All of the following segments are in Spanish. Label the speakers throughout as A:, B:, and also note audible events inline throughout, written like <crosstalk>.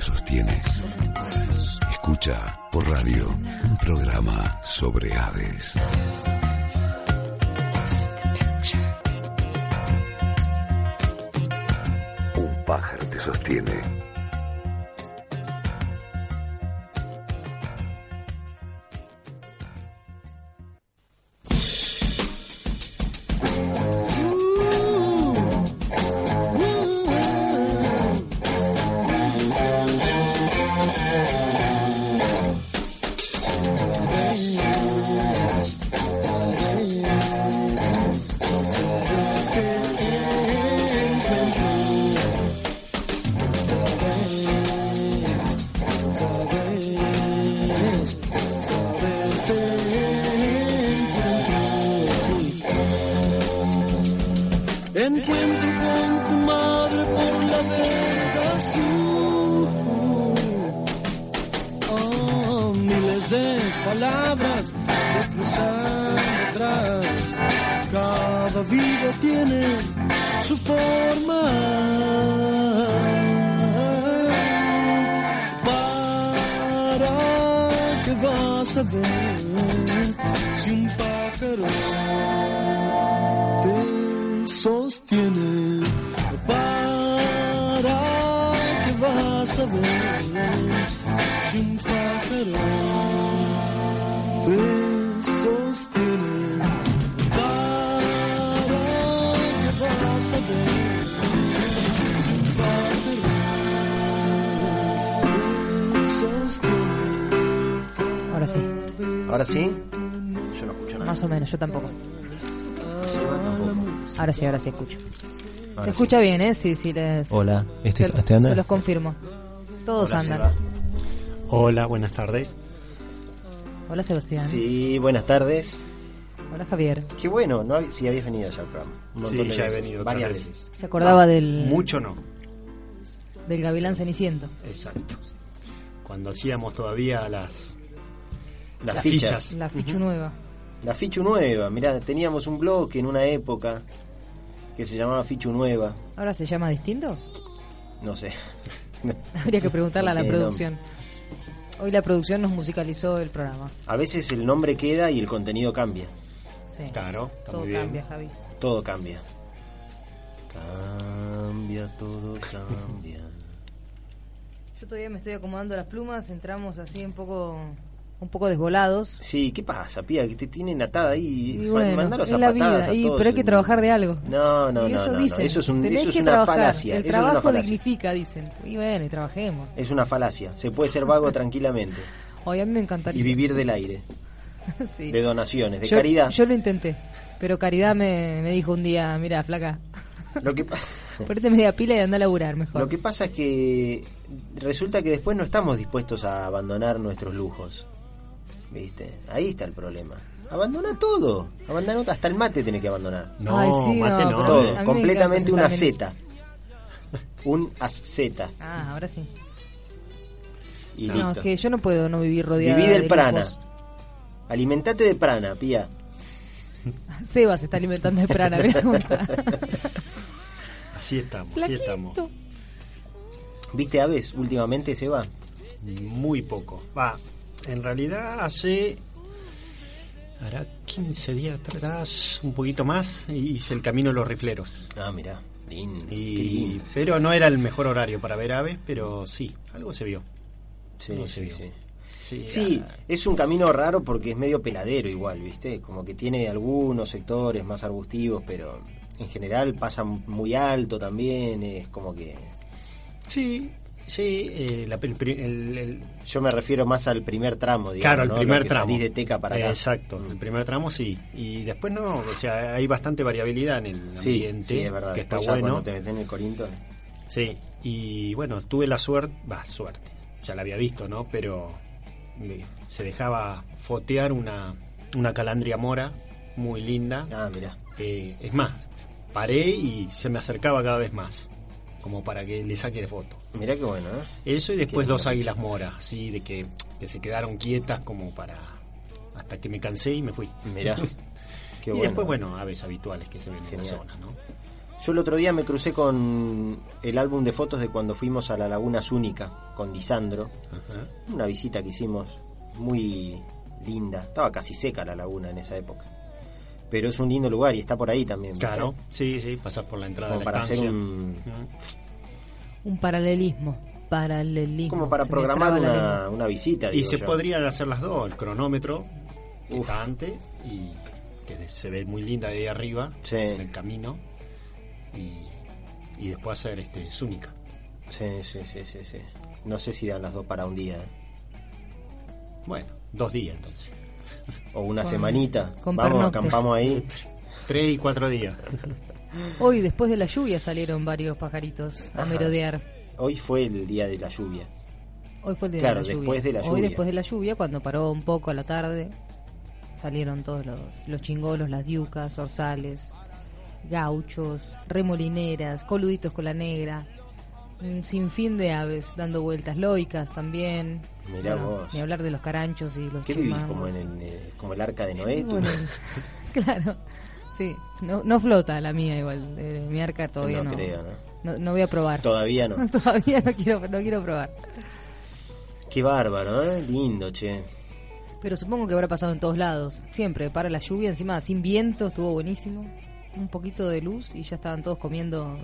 A: te sostiene. Escucha por radio un programa sobre aves. Un pájaro te sostiene.
B: Yo
C: tampoco. Ahora sí, ahora sí escucho.
B: Ahora
C: Se
B: sí.
C: escucha bien, ¿eh? Sí, sí, les...
D: Hola, ¿este,
C: se,
D: este anda?
C: se los confirmo. Todos
B: Hola,
C: andan.
B: Seba.
E: Hola, buenas tardes.
C: Hola Sebastián.
B: Sí, buenas tardes.
C: Hola Javier.
B: Qué bueno, no hab- sí habías venido ya al programa. Un montón
E: Sí,
B: de
E: ya he
B: veces,
E: venido
B: varias veces.
C: Se acordaba del,
E: Mucho no,
C: del Gavilán Ceniciento.
E: exacto. Cuando hacíamos todavía las,
B: Las,
E: las
B: fichas.
E: fichas.
C: La fichu nueva.
B: La Fichu Nueva, mirá, teníamos un blog en una época que se llamaba Fichu Nueva,
C: ¿Ahora se llama distinto?
B: no sé. <laughs>
C: Habría que preguntarle a la producción. Hoy la producción nos musicalizó el programa.
B: A veces el nombre queda y el contenido cambia.
C: Sí.
E: Claro, está
C: Todo
E: muy bien.
C: cambia, Javi.
B: Todo cambia. Cambia, todo cambia.
C: Yo todavía me estoy acomodando las plumas, entramos así un poco un poco desvolados.
B: Sí, ¿qué pasa, pía? Que te tienen atada ahí.
C: Y bueno,
B: mandalos a
C: la
B: patadas
C: vida,
B: a
C: y,
B: todos.
C: pero hay que trabajar de algo.
B: No, no,
C: y
B: no,
C: eso
B: no, no,
C: dicen.
B: Eso es, un, eso es una
C: trabajar.
B: falacia.
C: El
B: eso es una
C: trabajo
B: falacia.
C: dignifica, dicen. Y bueno, y trabajemos.
B: Es una falacia. Se puede ser vago <laughs> tranquilamente
C: Hoy a mí me encantaría.
B: y vivir del aire, <laughs>
C: Sí.
B: de donaciones, de
C: yo,
B: caridad.
C: Yo lo intenté, pero Caridad me, me dijo un día, mira, flaca,
B: Lo que, pa- <laughs>
C: ponete media pila y anda a laburar mejor.
B: lo que pasa es que resulta que después no estamos dispuestos a abandonar nuestros lujos. ¿Viste? Ahí está el problema. Abandona todo. Abandona hasta el mate tiene que abandonar.
E: No,
C: Ay, sí,
E: mate
C: no,
B: todo. Completamente una zeta. <laughs> Un Z.
C: Ah, ahora sí.
B: Y
C: No,
B: listo.
C: es que yo no puedo no vivir rodeada
B: Viví del
C: de
B: prana.
C: lujos.
B: Alimentate de prana, pía. <laughs>
C: Seba se está alimentando de prana. <laughs>
E: Así estamos, así estamos.
B: ¿Viste aves últimamente, Seba?
E: Muy poco. Va, en realidad hace. Hará 15 días atrás, un poquito más, hice el camino de los rifleros.
B: Ah, mirá, lindo.
E: Y, pero no era el mejor horario para ver aves, pero sí, algo se vio.
B: Sí,
E: algo
B: sí,
E: se vio.
B: sí.
E: Sí,
B: Sí,
E: ah,
B: es un camino raro porque es medio peladero igual, ¿viste? Como que tiene algunos sectores más arbustivos, pero en general pasa muy alto también, es como que...
E: sí, sí, eh, la- el, pri- el- el-
B: Yo me refiero más al primer tramo, digamos,
E: claro, el
B: ¿no?
E: primer tramo.
B: salís de Teca para acá.
E: Exacto, el primer tramo sí. Y después no, o sea, hay bastante variabilidad en el
B: Sí,
E: ambiente,
B: sí, es verdad.
E: que está
B: ya
E: bueno.
B: Te metes en el Corinto...
E: Sí, y bueno, tuve la suerte, va, suerte, ya la había visto, ¿no? Pero se dejaba fotear una, una calandria mora muy linda.
B: Ah, mirá.
E: Eh, es más, paré y se me acercaba cada vez más, como para que le saque de foto.
B: Mirá qué bueno, ¿eh?
E: Eso y después dos águilas moras, así de que, que se quedaron quietas como para... hasta que me cansé y me fui.
B: Mirá. <laughs> Qué
E: y
B: bueno.
E: después, bueno, aves habituales que se ven en la zona, ¿no?
B: Yo el otro día me crucé con el álbum de fotos de cuando fuimos a la Laguna Zúnica con Disandro.
E: Ajá.
B: Una visita que hicimos muy linda. Estaba casi seca la laguna en esa época. Pero es un lindo lugar y está por ahí también.
E: Claro, sí, sí, pasas por la entrada
B: Como
E: de la
B: para hacer
E: estancia.
B: un.
E: Ujú.
C: Un paralelismo. Paralelismo.
B: Como para
C: Se
B: programar una, una visita.
E: Y se
B: yo.
E: podrían hacer las dos, el cronómetro, que
B: Uf.
E: está antes, y que se ve muy linda de ahí arriba,
B: Sí.
E: en el camino, y, y después hacer este Zúnica.
B: Sí, sí, sí, sí, sí. No sé si dan las dos para un día. ¿eh?
E: Bueno, dos días entonces. <laughs>
B: O una
C: Con-
B: semanita.
C: con
B: Vamos,
C: pernocte.
B: acampamos ahí.
E: Tres y cuatro días.
C: Hoy, después de la lluvia, salieron varios pajaritos a
B: Ajá.
C: merodear.
B: Hoy fue el día de la lluvia.
C: Hoy fue el día
B: Claro,
C: de la lluvia.
B: después de la
C: Hoy,
B: lluvia.
C: después de la lluvia, cuando paró un poco a la tarde, salieron todos los, los chingolos, las diucas, orzales, gauchos, remolineras, coluditos con la negra. Un sinfín de aves dando vueltas, loicas también.
B: Mirá vos.
C: Ni hablar de los caranchos y los
B: ¿Qué vivís? Como, en el, eh, como el arca de Noé.
C: Bueno, <laughs> claro, sí. No, no flota la mía igual. eh, mi arca todavía no.
B: no creo, ¿no?
C: No, no voy a probar.
B: Todavía no. <laughs>
C: todavía no quiero, no quiero probar.
B: Qué bárbaro, ¿eh? Lindo, che.
C: Pero supongo que habrá pasado en todos lados. Siempre, para la lluvia, encima sin viento, estuvo buenísimo. Un poquito de luz y ya estaban todos comiendo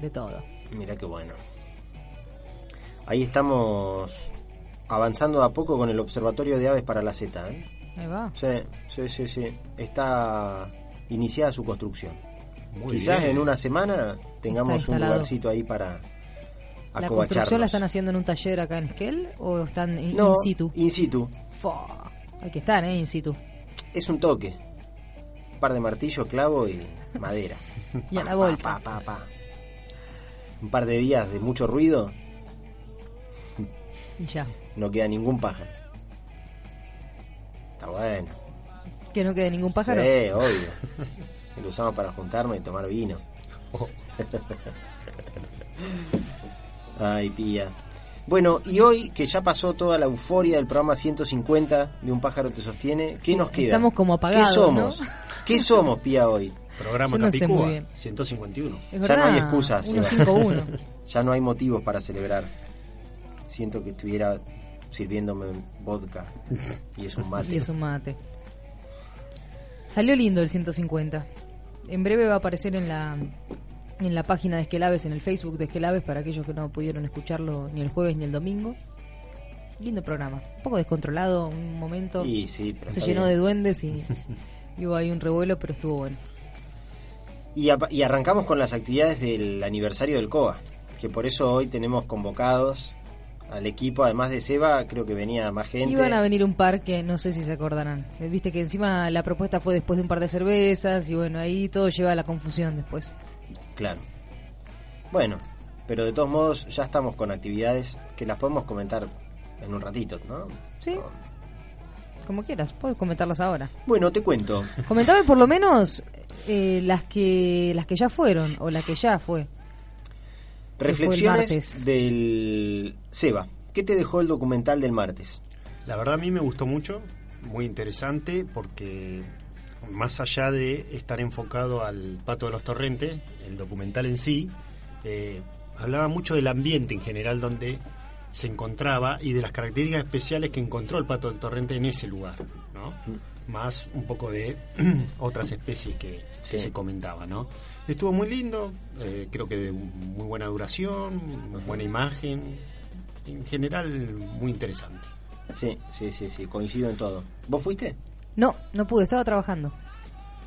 C: de todo.
B: Mirá qué bueno. Ahí estamos avanzando a poco con el Observatorio de Aves para la Z. ¿eh?
C: Ahí va.
B: Sí, sí, sí, sí. Está iniciada su construcción.
E: Muy
B: Quizás
E: bien.
B: en una semana tengamos un lugarcito ahí para
C: ¿La construcción la están haciendo en un taller acá en Esquel o están in,
B: No,
C: in situ?
B: in situ.
C: Fua, Hay que estar, ¿eh? In situ.
B: Es un toque. Un par de martillos, clavo y madera. <laughs>
C: Y a la
B: pa,
C: bolsa.
B: pa, pa, pa. Un par de días de mucho ruido,
C: Y ya.
B: No queda ningún pájaro. Está bueno.
C: Que no quede ningún pájaro.
B: Sí, obvio. <laughs> Lo usamos para juntarnos y tomar vino. <laughs> Ay, pía. Bueno, y hoy que ya pasó toda la euforia del programa 150 de Un pájaro te sostiene, ¿qué
C: Sí,
B: nos queda?
C: estamos como apagados,
B: ¿Qué somos?
C: ¿no?
B: ¿Qué somos, pía, hoy?
E: Programa
C: Yo no sé
E: Capicúa,
C: muy bien.
E: 151.
C: Es
B: Ya no hay excusas. Seba.
C: 151. <laughs>
B: Ya no hay motivos para celebrar. Siento que estuviera sirviéndome vodka <laughs> y es un mate.
C: y es un mate. Salió lindo el 150. En breve va a aparecer en la en la página de Esquelaves, en el Facebook de Esquelaves, para aquellos que no pudieron escucharlo ni el jueves ni el domingo. Lindo programa. Un poco descontrolado un momento.
B: Y sí,
C: Se llenó
B: bien.
C: de duendes y, y <laughs> hubo ahí un revuelo, pero estuvo bueno.
B: Y, apa- y arrancamos con las actividades del aniversario del COA, que por eso hoy tenemos convocados al equipo, además de Seba, creo que venía más gente.
C: Iban a venir un par que no sé si se acordarán. Eh, Viste que encima la propuesta fue después de un par de cervezas y bueno, ahí todo lleva a la confusión después.
B: Claro. Bueno, pero de todos modos ya estamos con actividades que las podemos comentar en un ratito, ¿no?
C: Sí. Como quieras, puedes comentarlas ahora.
B: Bueno, te cuento.
C: Comentame por lo menos eh, las que las que ya fueron o la que ya fue.
B: Reflexiones del Seba. ¿Qué te dejó el documental del martes?
E: La verdad a mí me gustó mucho, muy interesante, porque más allá de estar enfocado al Pato de los Torrentes, el documental en sí, eh, hablaba mucho del ambiente en general donde se encontraba y de las características especiales que encontró el Pato del Torrente en ese lugar, ¿no?
B: Mm.
E: Más un poco de <clears throat> otras especies que, que se comentaba, ¿no? Estuvo muy lindo, eh, creo que de muy buena duración, buena imagen, en general muy interesante.
B: Sí, sí, sí, sí, coincido en todo. ¿Vos fuiste?
C: No, no pude, estaba trabajando.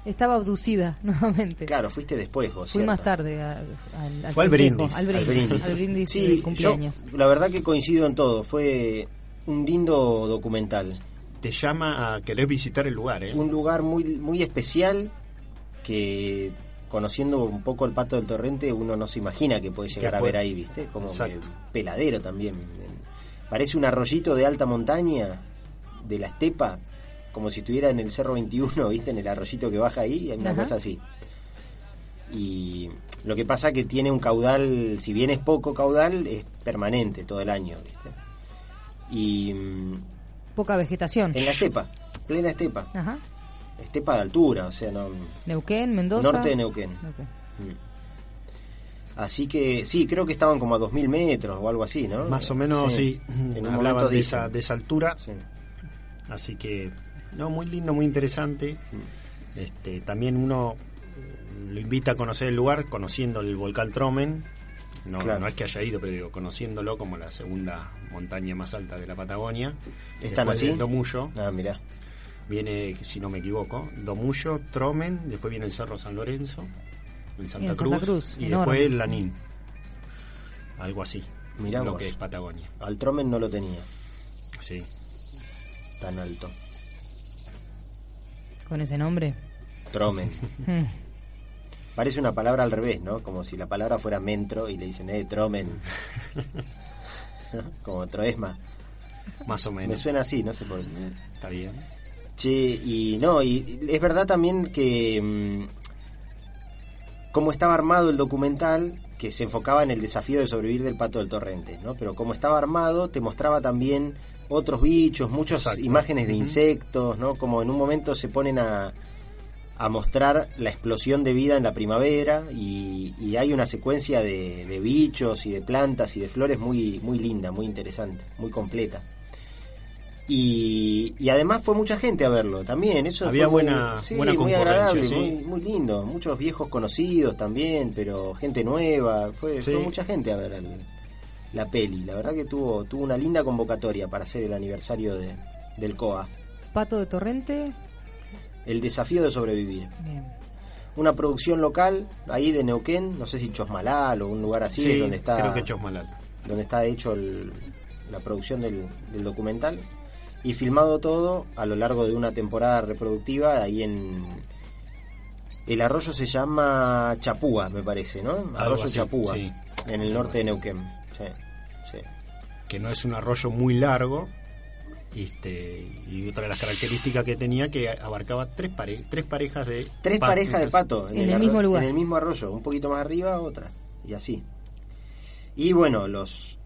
C: Estaba abducida <laughs> nuevamente.
B: Claro, fuiste después vos.
C: Fui
B: ¿cierto?
C: más tarde a- al, al
E: Fue al brindis.
C: Al
B: Al
C: brindis,
B: brindis.
C: al brindis
B: Sí,
C: cumpleaños.
B: yo la verdad que coincido en todo. Fue un lindo documental.
E: Te llama a querer visitar el lugar, ¿eh?
B: Un lugar muy, muy especial que conociendo un poco el Pato del Torrente uno no se imagina que puede llegar
E: Que
B: a
E: puede-
B: ver ahí, ¿viste? Como peladero también. Parece un arroyito de alta montaña de la estepa, como si estuviera en el Cerro 21, <laughs> ¿viste? En el arroyito que baja ahí, hay una
C: Ajá.
B: cosa así. Y lo que pasa que tiene un caudal, si bien es poco caudal, es permanente todo el año, ¿viste? Y mm,
C: Poca vegetación.
B: en la estepa, plena estepa,
C: Ajá.
B: Estepa de altura, o sea, no
C: Neuquén, Mendoza.
B: norte de Neuquén. Mm. Así que sí, creo que estaban como a 2000 metros o algo así, ¿no?
E: Más o menos, sí,
B: En un
E: hablaban de esa, de esa altura,
B: Sí.
E: así que, no, muy lindo, muy interesante.
B: Mm.
E: Este, también uno lo invita a conocer el lugar conociendo el volcán Tromen. No,
B: Claro.
E: no es que haya ido, pero digo, conociéndolo como la segunda montaña más alta de la Patagonia.
B: ¿Están así?
E: de Domullo,
B: Ah, mirá.
E: Viene, si no me equivoco, Domullo, Tromen, después viene el Cerro San Lorenzo, en Santa,
C: en
E: Cruz,
C: Santa Cruz,
E: y
C: enorme.
E: después el Lanín. Algo así. Lo
B: vos.
E: que es Patagonia.
B: Al Tromen no lo tenía
E: Sí.
B: tan alto.
C: Con ese nombre.
B: Tromen. <laughs> Parece una palabra al revés, ¿no? Como si la palabra fuera mentro y le dicen, eh, Tromen. <laughs> Como Troesma.
E: Más o
B: Me
E: menos.
B: suena así, no sé por qué.
E: Está bien.
B: Che, y no, y es verdad también que mm, como estaba armado el documental, que se enfocaba en el desafío de sobrevivir del pato del torrente, ¿no? Pero como estaba armado, te mostraba también otros bichos, muchas
E: Exacto.
B: imágenes de insectos, ¿no? Como en un momento se ponen a, a mostrar la explosión de vida en la primavera y, y hay una secuencia de, de bichos y de plantas y de flores muy, muy linda, muy interesante, muy completa. Y, y además fue mucha gente a verlo también. Eso
E: Había
B: fue muy-
E: buena-
B: sí,
E: buena
B: muy agradable,
E: sí.
B: muy, muy lindo. Muchos viejos conocidos también, pero gente nueva. Fue,
E: Sí.
B: fue mucha gente a ver el- la peli. La verdad que tuvo, tuvo una linda convocatoria para hacer el aniversario de, del COA.
C: Pato de Torrente.
B: El desafío de sobrevivir.
C: Bien.
B: Una producción local ahí de Neuquén, no sé si Chosmalal o un lugar así,
E: Sí,
B: es donde está,
E: creo que Chosmalal.
B: donde está hecho el- la producción del, del documental. Y filmado todo a lo largo de una temporada reproductiva ahí en... El arroyo se llama Chapúa, me parece, ¿no? Arroyo
E: así,
B: Chapúa,
E: sí.
B: en el norte de. Neuquén. Sí, sí.
E: que no es un arroyo muy largo este y otra de las características que tenía que abarcaba tres pare tres parejas de
B: Tres parejas de patos
C: En el
B: arro-
C: mismo lugar.
B: En el mismo arroyo, un poquito más arriba, otra. Y así. Y bueno, los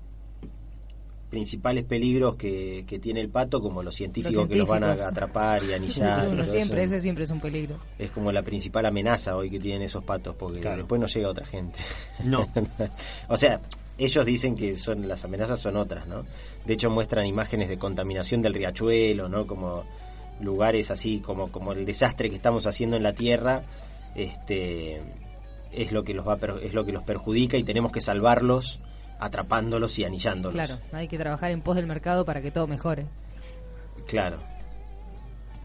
B: principales peligros que, que tiene el pato, como los científicos,
C: Los
B: que los van a atrapar y anillar.
C: Uno siempre,
B: eso,
C: ese siempre es un peligro.
B: Es como la principal amenaza hoy que tienen esos patos, porque
E: Claro.
B: después no llega otra gente.
E: no <laughs>
B: o sea, ellos dicen que son las amenazas son otras, ¿no? De hecho muestran imágenes de contaminación del riachuelo, ¿no? Como lugares así como como el desastre que estamos haciendo en la tierra, este es lo que los va es lo que los perjudica y tenemos que salvarlos atrapándolos y anillándolos.
C: Claro, hay que trabajar en pos del mercado para que todo mejore.
B: Claro.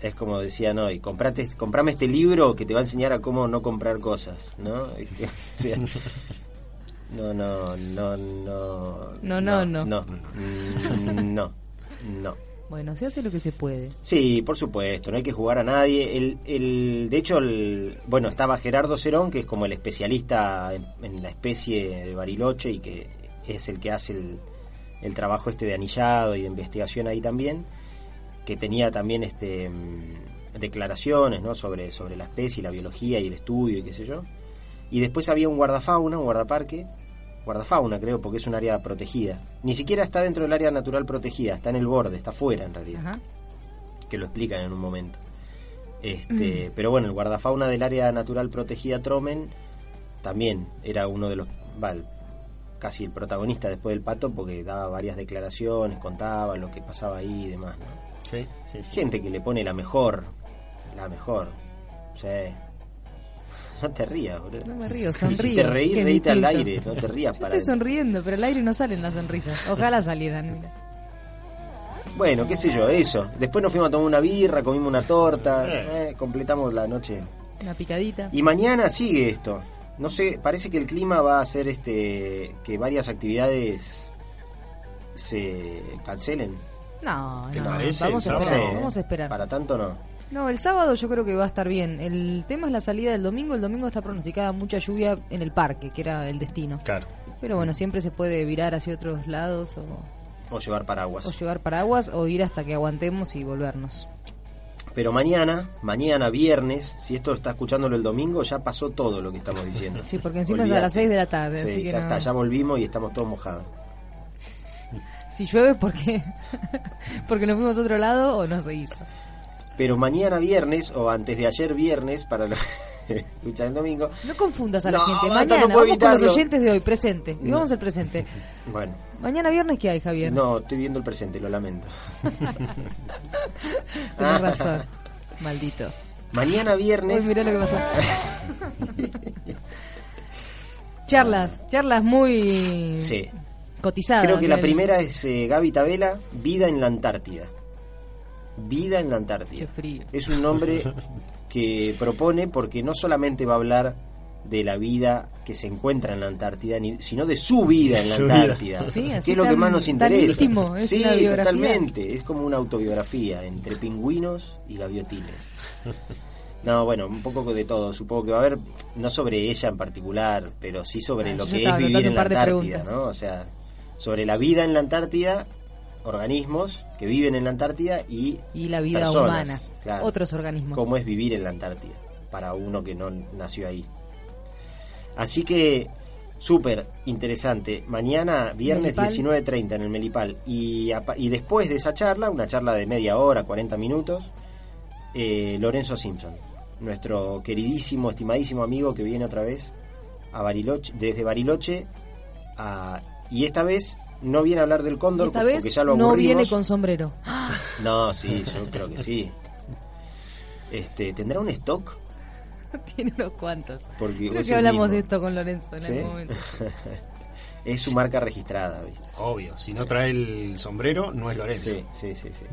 B: Es como decían hoy, comprate, comprame este libro que te va a enseñar a cómo no comprar cosas, ¿no? <laughs> O sea, no, no, no, no.
C: No, no, no.
B: No, Mm, no, no.
C: Bueno, se hace lo que se puede.
B: Sí, por supuesto, no hay que jugar a nadie. El, el, de hecho, el, bueno, estaba Gerardo Cerón, que es como el especialista en, en la especie de Bariloche y que es el que hace el, el trabajo este de anillado y de investigación ahí también, que tenía también este mm, declaraciones ¿no? sobre, sobre la especie, la biología y el estudio y qué sé yo. Y después había un guardafauna, un guardaparque, guardafauna creo, porque es un área protegida. Ni siquiera está dentro del área natural protegida, está en el borde, está fuera en realidad
C: Ajá.
B: que lo explican en un momento. Este, Pero bueno, el guardafauna del área natural protegida Tromen también era uno de los, va, casi el protagonista después del pato porque daba varias declaraciones, contaba lo que pasaba ahí y demás. ¿no?
E: Sí, sí, sí.
B: Gente que le pone la mejor, la mejor. Sí. No te rías, boludo.
C: No me río, sonrío. <laughs>
B: Si te reís, reíte al aire, no te rías
C: Yo
B: para
C: estoy sonriendo, pero al aire no salen las sonrisas. Ojalá salieran.
B: Bueno, qué sé yo, eso. Después nos fuimos a tomar una birra, comimos una torta,
E: Eh.
B: eh, completamos la noche.
C: Una picadita.
B: Y mañana sigue esto. No sé, parece que el clima va a hacer este que varias actividades se cancelen.
C: No,
E: ¿Te
C: no,
E: parece?
C: vamos a
B: No
C: esperar.
B: ¿eh?
C: Vamos a esperar.
B: Para tanto no.
C: No, el sábado yo creo que va a estar bien. El tema es la salida del domingo. El domingo está pronosticada mucha lluvia en el parque, que era el destino.
E: Claro.
C: Pero bueno, siempre se puede virar hacia otros lados o,
B: O llevar paraguas.
C: o llevar paraguas o ir hasta que aguantemos y volvernos.
B: Pero mañana, mañana viernes, si esto está escuchándolo el domingo, ya pasó todo lo que estamos diciendo.
C: Sí, porque encima es a las 6 de la tarde,
B: Sí,
C: así que
B: ya
C: no-
B: está, ya volvimos y estamos todos mojados.
C: Si llueve, porque <laughs> porque nos fuimos a otro lado o no se hizo.
B: Pero mañana viernes, o antes de ayer viernes, para los <laughs> que escuchan el domingo,
C: No confundas a la
B: No,
C: gente. Mañana,
B: no
C: vamos con los oyentes de hoy, presente. Y
B: No.
C: vamos al presente. <laughs>
B: bueno,
C: Mañana viernes, ¿qué hay, Javier?
B: no, estoy viendo el presente, lo lamento. <laughs>
C: Tienes razón. Maldito.
B: Mañana
C: Uy,
B: viernes,
C: mirá lo que pasó. charlas, charlas muy
B: sí,
C: cotizadas.
B: creo que la
C: El-
B: primera es eh, Gaby Tabela, Vida en la Antártida. Vida en la
C: Qué
B: Antártida.
C: frío.
B: Es un nombre <laughs> que propone porque no solamente va a hablar de la vida que se encuentra en la Antártida, ni- sino de su vida en la. Antártida.
C: Sí,
B: que es lo que más nos
C: tan
B: interesa.
C: íntimo, es
B: sí, totalmente. Es como una autobiografía entre pingüinos y gaviotines. No, bueno, un poco de todo. Supongo que va a haber, no sobre ella en particular, pero sí sobre
C: Ah,
B: lo que es vivir en la Antártida. ¿no? O sea, sobre la vida en la Antártida, organismos que viven en la Antártida y
C: Y la vida
B: personas,
C: humana.
B: claro.
C: Otros organismos.
B: cómo es vivir en la Antártida para uno que no nació ahí. Así que súper interesante. Mañana, viernes
C: Melipal.
B: 19.30 en el Melipal. Y, y después de esa charla, una charla de media hora, 40 minutos, eh, Lorenzo Simpson, nuestro queridísimo, estimadísimo amigo que viene otra vez a Bariloche, desde Bariloche a- y esta vez no viene a hablar del cóndor
C: Esta
B: porque
C: vez
B: ya lo
C: no
B: aburrimos.
C: viene con sombrero.
B: No, sí, yo creo que sí. Este, ¿Tendrá un stock? <laughs>
C: Tiene unos cuantos.
B: Porque
C: Creo
B: es
C: que hablamos
B: mismo.
C: de esto con Lorenzo en
B: ¿Sí?
C: algún momento. <laughs>
B: Es su marca registrada, ¿viste?
E: Obvio. Si no trae el sombrero, no es Lorenzo.
B: Sí, sí, sí, sí.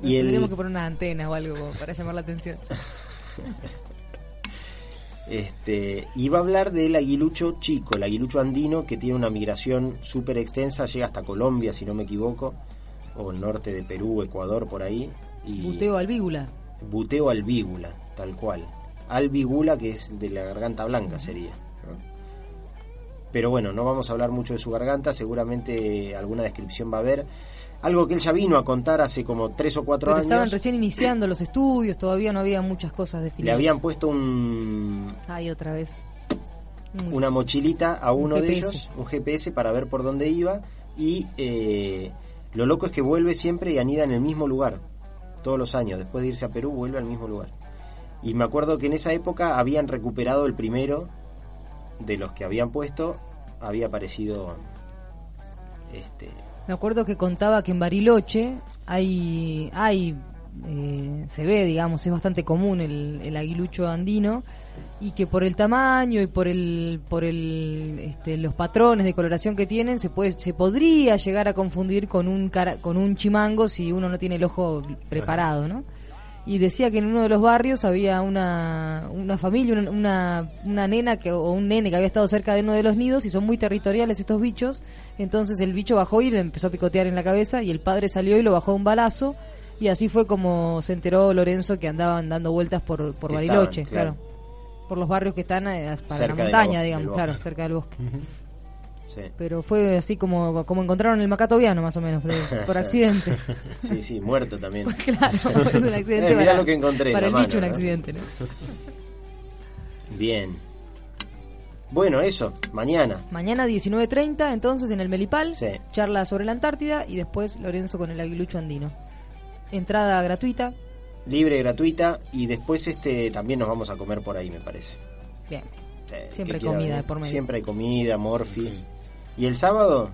C: Nos
B: Y el,
C: que poner una antena o algo para llamar la atención. <laughs>
B: este, iba a hablar del aguilucho chico, el aguilucho andino, que tiene una migración súper extensa, llega hasta Colombia, si no me equivoco, o el norte de Perú, Ecuador, por ahí. Y
C: Buteo albígula.
B: buteo albígula, tal cual. Albigula, que es de la garganta blanca, sería. ¿no? Pero bueno, no vamos a hablar mucho de su garganta, seguramente alguna descripción va a haber. Algo que él ya vino a contar hace como tres o cuatro
C: Pero
B: años.
C: estaban recién iniciando los estudios, todavía no había muchas cosas definidas.
B: Le habían puesto un,
C: Ay, otra vez. Muy-
B: una mochilita a
C: Un
B: uno de ellos, un GPS para ver por dónde iba y eh, lo loco es que vuelve siempre y anida en el mismo lugar, todos los años, después de irse a Perú vuelve al mismo lugar. Y me acuerdo que en esa época habían recuperado el primero de los que habían puesto, había aparecido este,
C: Me acuerdo que contaba que en Bariloche hay, hay eh, se ve, digamos, es bastante común el, aguilucho andino y que por el tamaño y por el, por el, este, los patrones de coloración que tienen se puede, se podría llegar a confundir con un cara- con un chimango si uno no tiene el ojo preparado, ¿no? Y decía que en uno de los barrios había una, una familia, una, una, una nena que, o un nene que había estado cerca de uno de los nidos y son muy territoriales estos bichos. Entonces el bicho bajó y le empezó a picotear en la cabeza y el padre salió y lo bajó a un balazo y así fue como se enteró Lorenzo que andaban dando vueltas por, por Bariloche,
B: estaban,
C: claro.
B: claro.
C: Por los barrios que están eh, para
B: Cerca
C: la montaña,
B: bosque,
C: digamos, claro, cerca del bosque.
B: Sí.
C: Pero fue así como, como encontraron el macatoviano, más o menos, de- <laughs> por accidente.
B: sí, sí, muerto también.
C: claro, es un accidente <laughs>
B: Eh, mirá
C: para,
B: lo que encontré en
C: para el
B: mano,
C: bicho, un accidente, ¿no? <laughs>
B: Bien. Bueno, eso, mañana.
C: Mañana 19.30, entonces en el Melipal,
B: Sí.
C: charla sobre la Antártida y después Lorenzo con el aguilucho andino. Entrada gratuita,
F: libre, gratuita y después este también nos vamos a comer por ahí, me parece.
C: Bien.
F: Eh,
C: Siempre hay comida
F: venir.
C: por medio.
F: Siempre hay comida, morfi. ¿Y el sábado?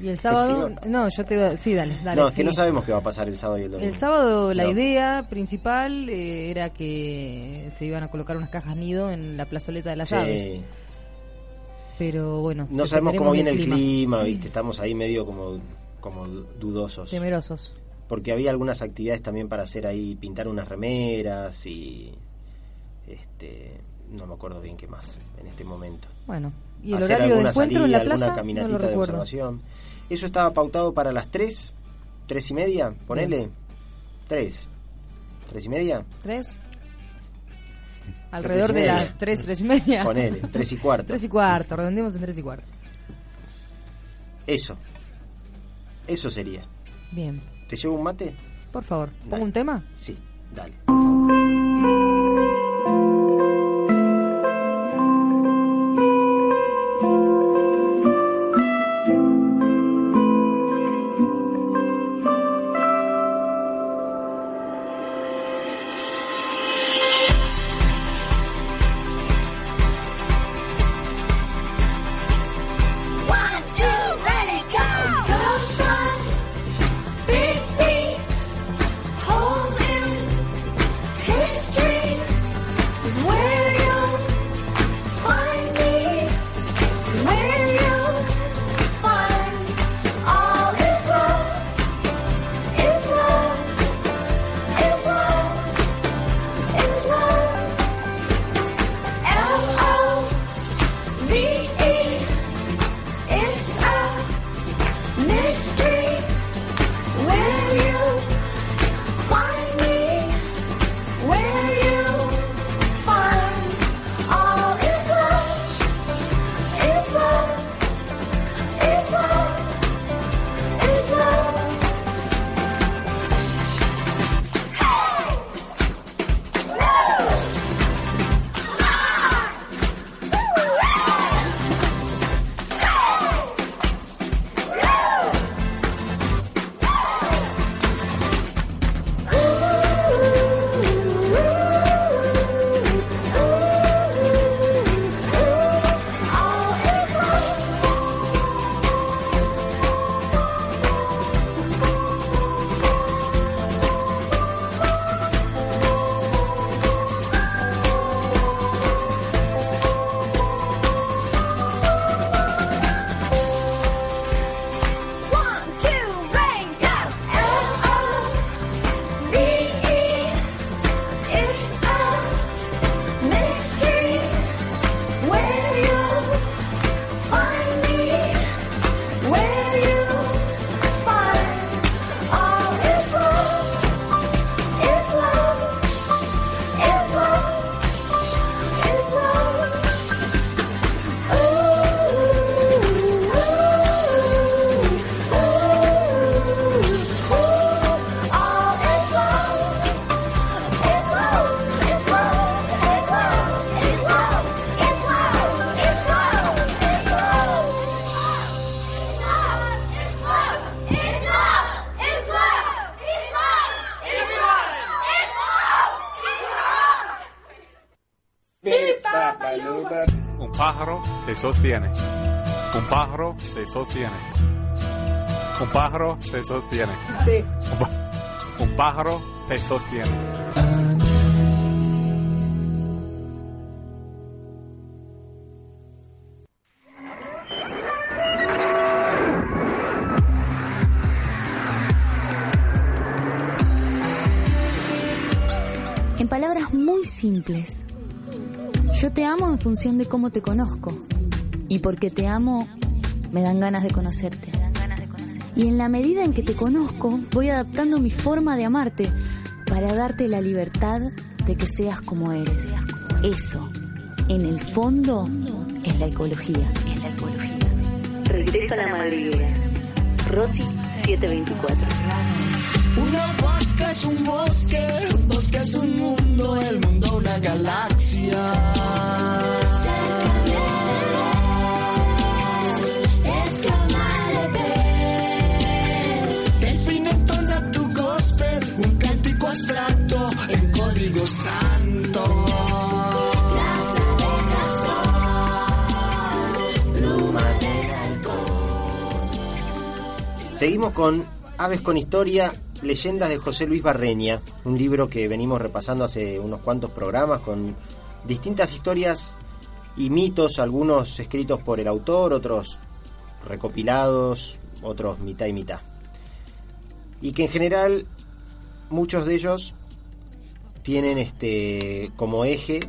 C: Y el sábado,
F: Sí,
C: no, yo te iba, sí, dale, dale.
F: no, es que no sabemos qué va a pasar el sábado y el domingo.
C: El sábado la
F: No.
C: idea principal eh, era que se iban a colocar unas cajas nido en la plazoleta de las
F: Sí.
C: aves. Pero bueno,
F: No sabemos cómo viene el
C: del
F: clima, ¿viste? Estamos ahí medio como, como dudosos.
C: Temerosos.
F: Porque había algunas actividades también para hacer ahí, pintar unas remeras y. Este. No me acuerdo bien qué más en este momento.
C: Bueno, y el
F: Hacer
C: horario de encuentro en la
F: salida,
C: plaza
F: alguna caminatita
C: lo
F: de observación. Eso estaba pautado para las 3, 3 y media, ponele. 3. ¿3 y media?
C: ¿Tres? Alrededor
F: y
C: de las tres, tres y media.
F: Ponele, 3 y cuarto. <laughs>
C: Tres y cuarto, <laughs> redondeemos en tres y cuarto.
F: Eso. Eso sería.
C: Bien,
F: ¿Te llevo un mate?
C: por favor, ¿pongo
F: Dale.
C: un tema?
F: Sí, dale, por favor.
G: Se sostiene. Un pájaro se sostiene. Un pájaro se sostiene. Un, pa- un pájaro se sostiene.
H: En palabras muy simples, yo te amo en función de cómo te conozco. Y porque te amo, me dan ganas de conocerte. Y en la medida en que te conozco, voy adaptando mi forma de amarte para darte la libertad de que seas como eres. Eso, en el fondo, es la ecología.
I: Regresa a la madriguera. Rosy 724.
J: Una vaca es un bosque, un bosque es un mundo, el mundo una galaxia.
B: Seguimos con Aves con Historia, Leyendas de José Luis Barreña, un libro que venimos repasando hace unos cuantos programas con distintas historias y mitos, algunos escritos por el autor, otros recopilados, otros mitad y mitad. Y que en general muchos de ellos tienen este como eje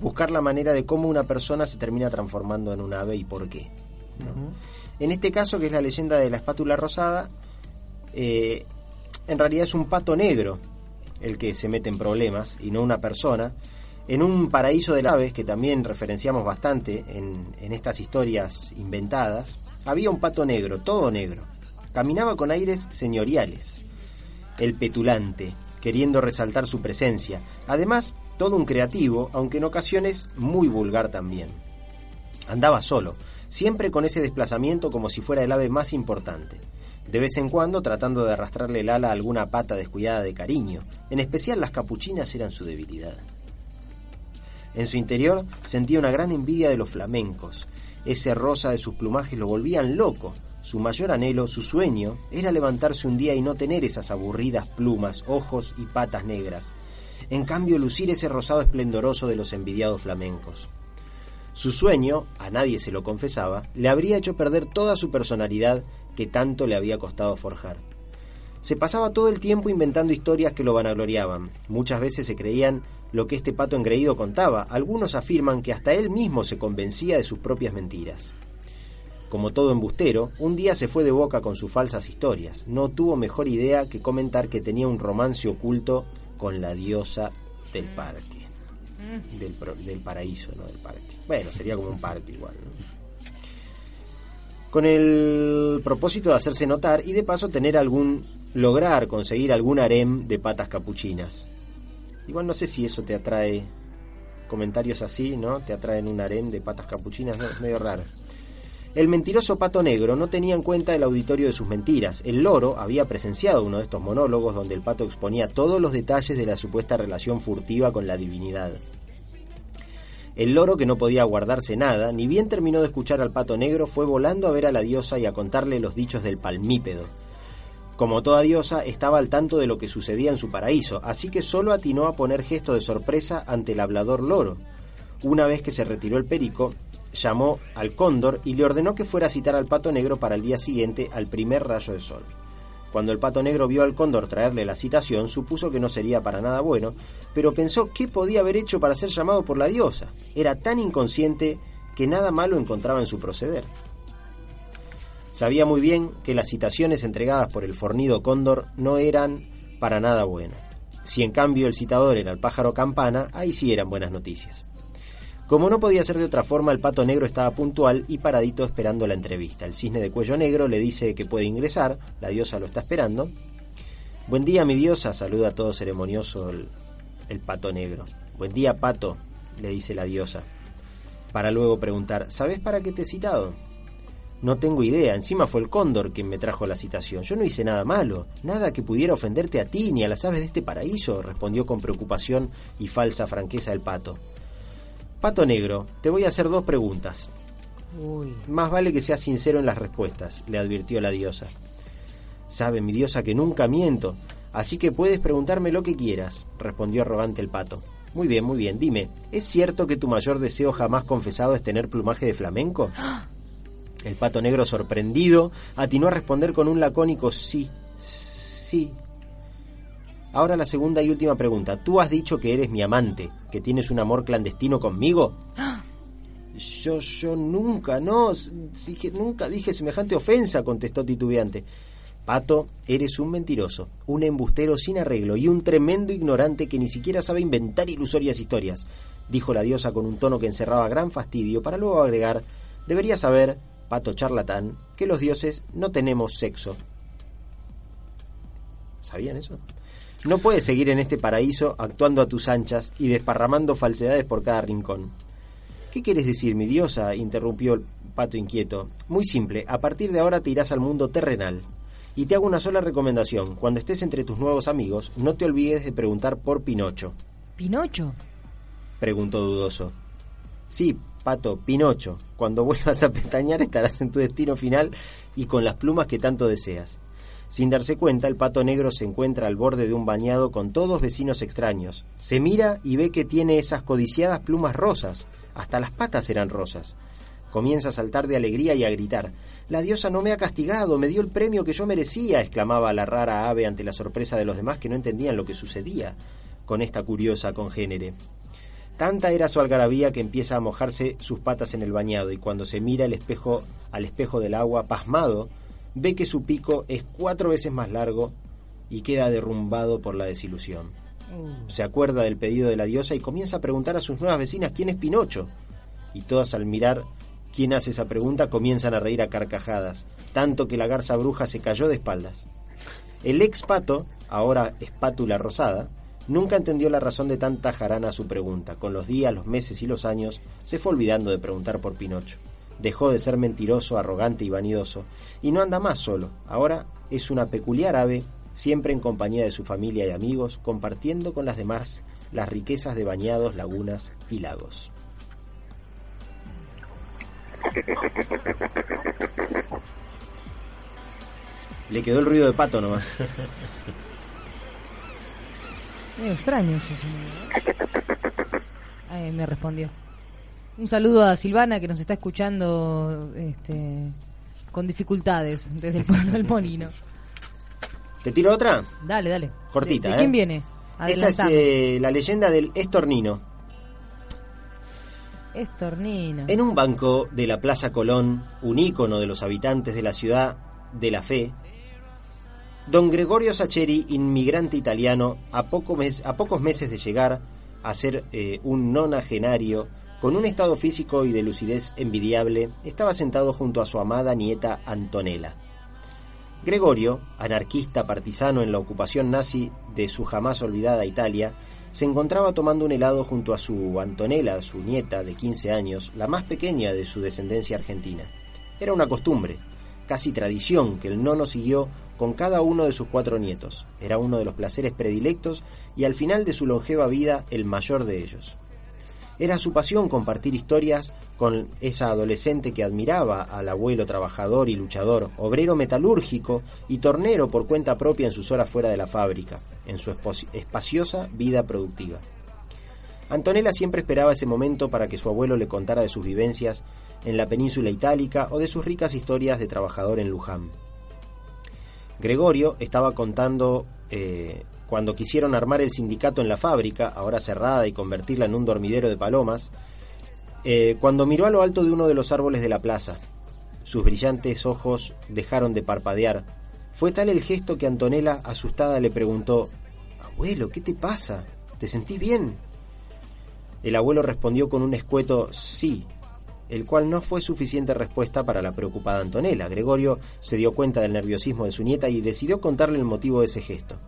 B: buscar la manera de cómo una persona se termina transformando en un ave y por qué. En este caso, que es la leyenda de la espátula rosada, eh, en realidad es un pato negro el que se mete en problemas y no una persona. En un paraíso de aves, que también referenciamos bastante en estas historias inventadas, había un pato negro, todo negro. Caminaba con aires señoriales. El petulante, queriendo resaltar su presencia. Además, todo un creativo, aunque en ocasiones muy vulgar también. Andaba solo, siempre con ese desplazamiento como si fuera el ave más importante. De vez en cuando tratando de arrastrarle el ala a alguna pata descuidada de cariño. En especial las capuchinas eran su debilidad. En su interior sentía una gran envidia de los flamencos. Ese rosa de sus plumajes lo volvían loco. Su mayor anhelo, su sueño, era levantarse un día y no tener esas aburridas plumas, ojos y patas negras. En cambio, lucir ese rosado esplendoroso de los envidiados flamencos. Su sueño, a nadie se lo confesaba, le habría hecho perder toda su personalidad que tanto le había costado forjar. Se pasaba todo el tiempo inventando historias que lo vanagloriaban. Muchas veces se creían lo que este pato engreído contaba. Algunos afirman que hasta él mismo se convencía de sus propias mentiras. Como todo embustero, un día se fue de boca con sus falsas historias. No tuvo mejor idea que comentar que tenía un romance oculto con la diosa del parque. Del, pro- del paraíso, no del parque. Bueno, sería como un parque igual. Con el propósito de hacerse notar y de paso tener algún. lograr conseguir algún harem de patas capuchinas. Igual no sé si eso te atrae. Comentarios así, ¿no? Te atraen un harem de patas capuchinas, ¿no? Es medio raro. El mentiroso pato negro no tenía en cuenta el auditorio de sus mentiras. El loro había presenciado uno de estos monólogos donde el pato exponía todos los detalles de la supuesta relación furtiva con la divinidad. El loro, que no podía guardarse nada, ni bien terminó de escuchar al pato negro, fue volando a ver a la diosa y a contarle los dichos del palmípedo. Como toda diosa, estaba al tanto de lo que sucedía en su paraíso, así que solo atinó a poner gesto de sorpresa ante el hablador loro. Una vez que se retiró el perico, llamó al cóndor y le ordenó que fuera a citar al pato negro para el día siguiente al primer rayo de sol. Cuando el pato negro vio al cóndor traerle la citación, supuso que no sería para nada bueno, pero pensó qué podía haber hecho para ser llamado por la diosa. Era tan inconsciente que nada malo encontraba en su proceder. Sabía muy bien que las citaciones entregadas por el fornido cóndor no eran para nada buenas. Si en cambio el citador era el pájaro campana, ahí sí eran buenas noticias. Como no podía ser de otra forma, el pato negro estaba puntual y paradito esperando la entrevista. El cisne de cuello negro le dice que puede ingresar, la diosa lo está esperando. Buen día, mi diosa, saluda todo ceremonioso el, el pato negro. Buen día, pato, le dice la diosa. Para luego preguntar, ¿sabes para qué te he citado? No tengo idea, encima fue el cóndor quien me trajo la citación. Yo no hice nada malo, nada que pudiera ofenderte a ti ni a las aves de este paraíso, respondió con preocupación y falsa franqueza el pato. Pato negro, te voy a hacer dos preguntas.
C: Uy.
B: Más vale que seas sincero en las respuestas, le advirtió la diosa. Sabe mi diosa que nunca miento, así que puedes preguntarme lo que quieras, respondió arrogante el pato. Muy bien, muy bien, dime, ¿es cierto que tu mayor deseo jamás confesado es tener plumaje de flamenco? El pato negro, sorprendido, atinó a responder con un lacónico sí, sí. Ahora la segunda y última pregunta. ¿Tú has dicho que eres mi amante, que tienes un amor clandestino conmigo? Yo, yo nunca, no, nunca dije semejante ofensa, contestó titubeante. Pato, eres un mentiroso, un embustero sin arreglo y un tremendo ignorante que ni siquiera sabe inventar ilusorias historias, dijo la diosa con un tono que encerraba gran fastidio, para luego agregar, deberías saber, pato charlatán, que los dioses no tenemos sexo. ¿Sabían eso? No puedes seguir en este paraíso actuando a tus anchas y desparramando falsedades por cada rincón. ¿Qué quieres decir, mi diosa? interrumpió el pato inquieto. Muy simple, a partir de ahora te irás al mundo terrenal. Y te hago una sola recomendación. Cuando estés entre tus nuevos amigos, no te olvides de preguntar por Pinocho.
C: Pinocho.
B: Preguntó dudoso. Sí, Pato, Pinocho, cuando vuelvas a pestañear estarás en tu destino final y con las plumas que tanto deseas. Sin darse cuenta, el pato negro se encuentra al borde de un bañado con todos vecinos extraños. Se mira y ve que tiene esas codiciadas plumas rosas. Hasta las patas eran rosas. Comienza a saltar de alegría y a gritar. La diosa no me ha castigado, me dio el premio que yo merecía, exclamaba la rara ave ante la sorpresa de los demás que no entendían lo que sucedía con esta curiosa congénere. Tanta era su algarabía que empieza a mojarse sus patas en el bañado y cuando se mira el espejo, al espejo del agua, pasmado, ve que su pico es cuatro veces más largo y queda derrumbado por la desilusión. Se acuerda del pedido de la diosa y comienza a preguntar a sus nuevas vecinas quién es Pinocho. Y todas al mirar quién hace esa pregunta comienzan a reír a carcajadas, tanto que la garza bruja se cayó de espaldas. El ex pato, ahora espátula rosada, nunca entendió la razón de tanta jarana a su pregunta. Con los días, los meses y los años, se fue olvidando de preguntar por Pinocho. Dejó de ser mentiroso, arrogante y vanidoso, y no anda más solo. Ahora es una peculiar ave, siempre en compañía de su familia y amigos, compartiendo con las demás las riquezas de bañados, lagunas y lagos. Le quedó el ruido de pato nomás. <laughs>
C: Medio extraño eso. señor. Me respondió. Un saludo a Silvana que nos está escuchando este, con dificultades desde el pueblo del Molino.
B: ¿Te tiro otra?
C: Dale, dale.
B: Cortita,
C: ¿De, de
B: ¿eh?
C: quién viene?
B: Esta es
C: Adelantame.
B: eh, la leyenda del estornino.
C: Estornino.
B: En un banco de la Plaza Colón, un ícono de los habitantes de la ciudad de la fe, don Gregorio Sacheri, inmigrante italiano, a, poco mes- a pocos meses de llegar a ser eh, un nonagenario, con un estado físico y de lucidez envidiable, estaba sentado junto a su amada nieta Antonella. Gregorio, anarquista partisano en la ocupación nazi de su jamás olvidada Italia, se encontraba tomando un helado junto a su Antonella, su nieta de 15 años, la más pequeña de su descendencia argentina. Era una costumbre, casi tradición, que el nono siguió con cada uno de sus cuatro nietos. Era uno de los placeres predilectos y al final de su longeva vida el mayor de ellos. Era su pasión compartir historias con esa adolescente que admiraba al abuelo trabajador y luchador, obrero metalúrgico y tornero por cuenta propia en sus horas fuera de la fábrica, en su espaciosa vida productiva. Antonella siempre esperaba ese momento para que su abuelo le contara de sus vivencias en la península itálica o de sus ricas historias de trabajador en Luján. Gregorio estaba contando eh, cuando quisieron armar el sindicato en la fábrica, ahora cerrada, y convertirla en un dormidero de palomas, eh, cuando miró a lo alto de uno de los árboles de la plaza. Sus brillantes ojos dejaron de parpadear. Fue tal el gesto que Antonella, asustada, le preguntó, Abuelo, ¿qué te pasa? ¿Te sentís bien? El abuelo respondió con un escueto sí, el cual no fue suficiente respuesta para la preocupada Antonella. Gregorio se dio cuenta del nerviosismo de su nieta y decidió contarle el motivo de ese gesto.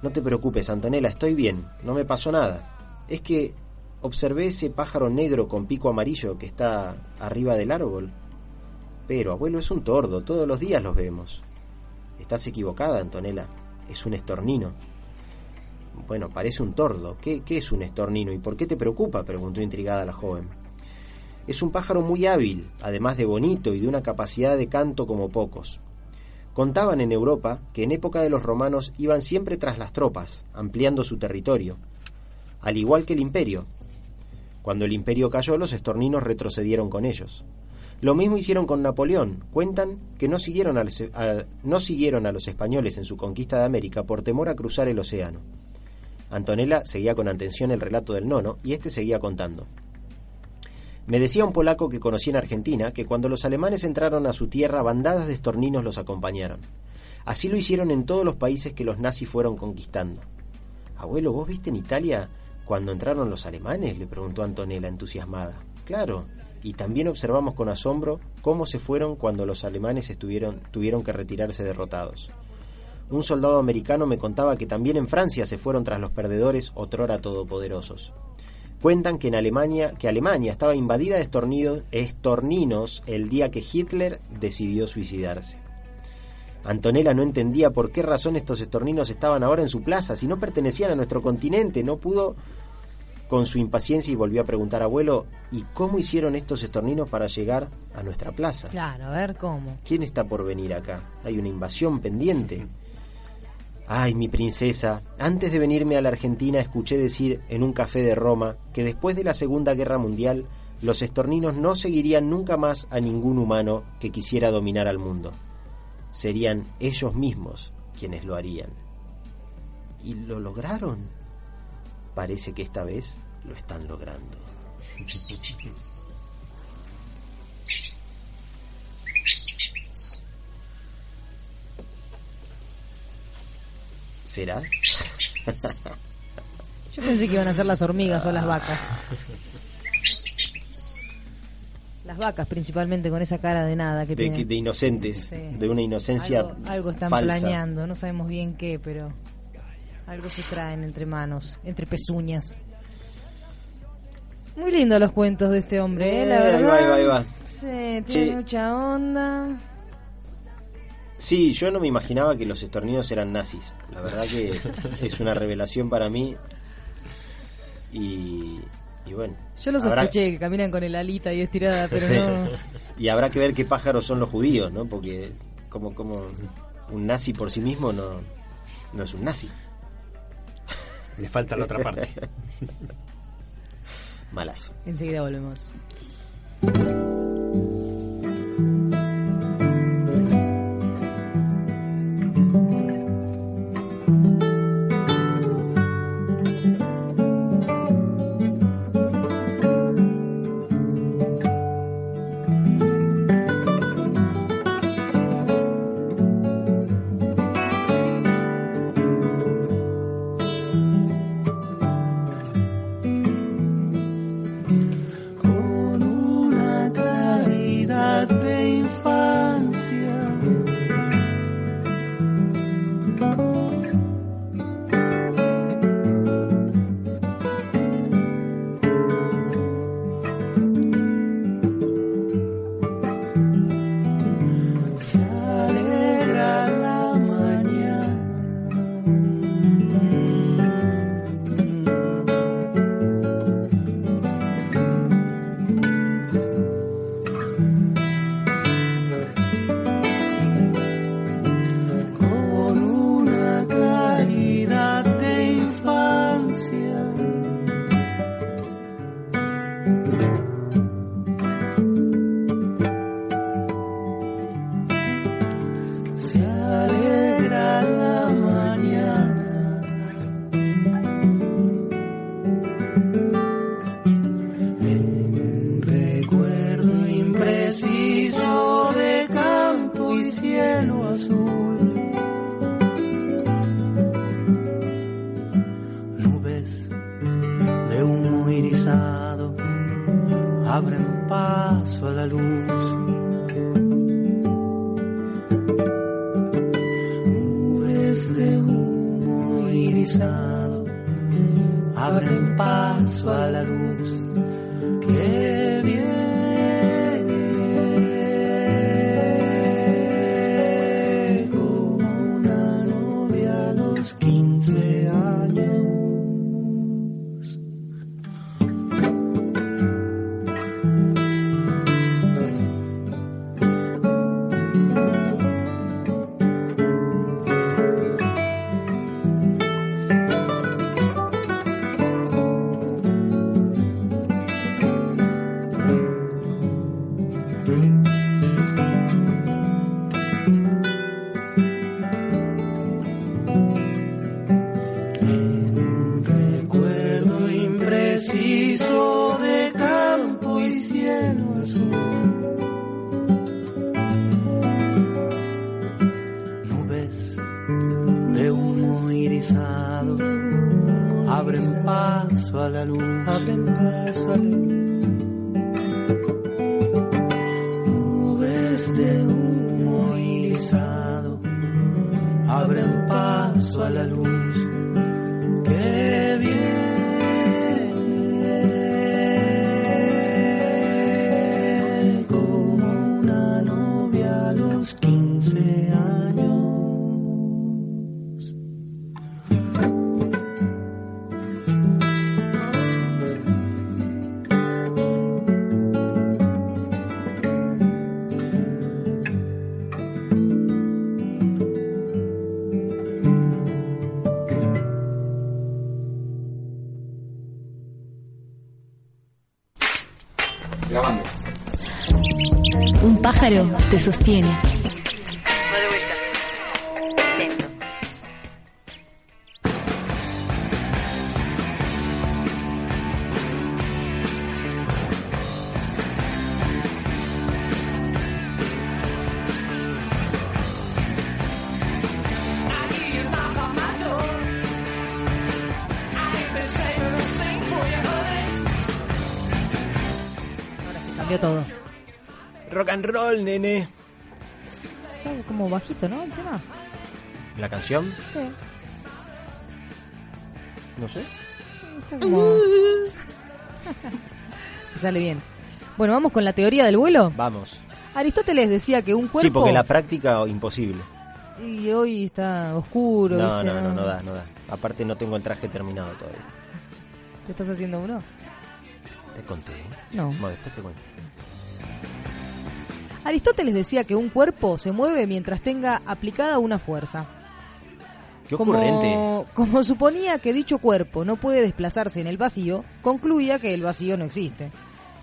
B: No te preocupes, Antonella, estoy bien, no me pasó nada. Es que observé ese pájaro negro con pico amarillo que está arriba del árbol. Pero, abuelo, es un tordo, todos los días los vemos. Estás equivocada, Antonella, es un estornino. Bueno, parece un tordo. ¿Qué, qué es un estornino y por qué te preocupa? preguntó intrigada la joven. Es un pájaro muy hábil, además de bonito y de una capacidad de canto como pocos. Contaban en Europa que en época de los romanos iban siempre tras las tropas, ampliando su territorio, al igual que el imperio. Cuando el imperio cayó, los estorninos retrocedieron con ellos. Lo mismo hicieron con Napoleón. Cuentan que no siguieron a los, españoles en su conquista de América por temor a cruzar el océano. Antonella seguía con atención el relato del nono y este seguía contando. Me decía un polaco que conocí en Argentina que cuando los alemanes entraron a su tierra, bandadas de estorninos los acompañaron. Así lo hicieron en todos los países que los nazis fueron conquistando. Abuelo, ¿vos viste en Italia cuando entraron los alemanes? le preguntó Antonella, entusiasmada. Claro, y también observamos con asombro cómo se fueron cuando los alemanes estuvieron, tuvieron que retirarse derrotados. Un soldado americano me contaba que también en Francia se fueron tras los perdedores otrora todopoderosos. Cuentan que en Alemania, que Alemania estaba invadida de estornidos- estorninos el día que Hitler decidió suicidarse. Antonella no entendía por qué razón estos estorninos estaban ahora en su plaza, si no pertenecían a nuestro continente, no pudo con su impaciencia y volvió a preguntar, abuelo, ¿y cómo hicieron estos estorninos para llegar a nuestra plaza?
C: Claro, a ver cómo.
B: ¿Quién está por venir acá? ¿Hay una invasión pendiente? Ay, mi princesa, antes de venirme a la Argentina escuché decir en un café de Roma que después de la Segunda Guerra Mundial los estorninos no seguirían nunca más a ningún humano que quisiera dominar al mundo. Serían ellos mismos quienes lo harían. ¿Y lo lograron? Parece que esta vez lo están logrando. <laughs> ¿Será?
C: Yo pensé que iban a ser las hormigas o las vacas. Las vacas principalmente con esa cara de nada que
B: de,
C: tienen.
B: de inocentes,
C: Sí.
B: de una inocencia
C: algo, algo están
B: falsa.
C: planeando, no sabemos bien qué, pero algo se traen entre manos, entre pezuñas. Muy lindo los cuentos de este hombre, ¿eh? la verdad.
B: va, ahí va, ahí va.
C: Sí, tiene mucha onda.
B: Sí, yo no me imaginaba que los estorninos eran nazis. La verdad que es una revelación para mí. Y, y bueno.
C: Yo los
B: habrá-
C: sospeché que caminan con el alita y estirada, pero
B: Sí.
C: no.
B: Y habrá que ver qué pájaros son los judíos, ¿no? Porque como, como un nazi por sí mismo no, no es un nazi.
E: Le falta la otra parte.
B: Malazo.
C: Enseguida volvemos.
K: Claridad de
H: te sostiene.
C: Todo.
B: Rock and roll, nene.
C: Está como bajito, ¿no? El tema.
B: ¿La canción?
C: Sí.
B: No sé.
C: Está como... <laughs> Me sale bien. Bueno, vamos con la teoría del vuelo.
B: Vamos.
C: Aristóteles decía que un cuerpo...
B: Sí, porque la práctica imposible.
C: Y hoy está oscuro.
B: No,
C: ¿viste?
B: no, no, no da, no da. Aparte no tengo el traje terminado todavía.
C: ¿Te estás haciendo uno?
B: Te conté. ¿eh?
C: No.
B: Bueno, después te cuento.
C: Aristóteles decía que un cuerpo se mueve mientras tenga aplicada una fuerza.
B: Qué ocurrente.
C: Como, como suponía que dicho cuerpo no puede desplazarse en el vacío, concluía que el vacío no existe.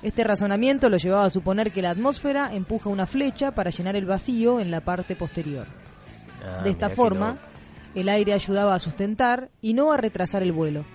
C: Este razonamiento lo llevaba a suponer que la atmósfera empuja una flecha para llenar el vacío en la parte posterior.
B: Ah,
C: de esta forma, el aire ayudaba a sustentar y no a retrasar el vuelo.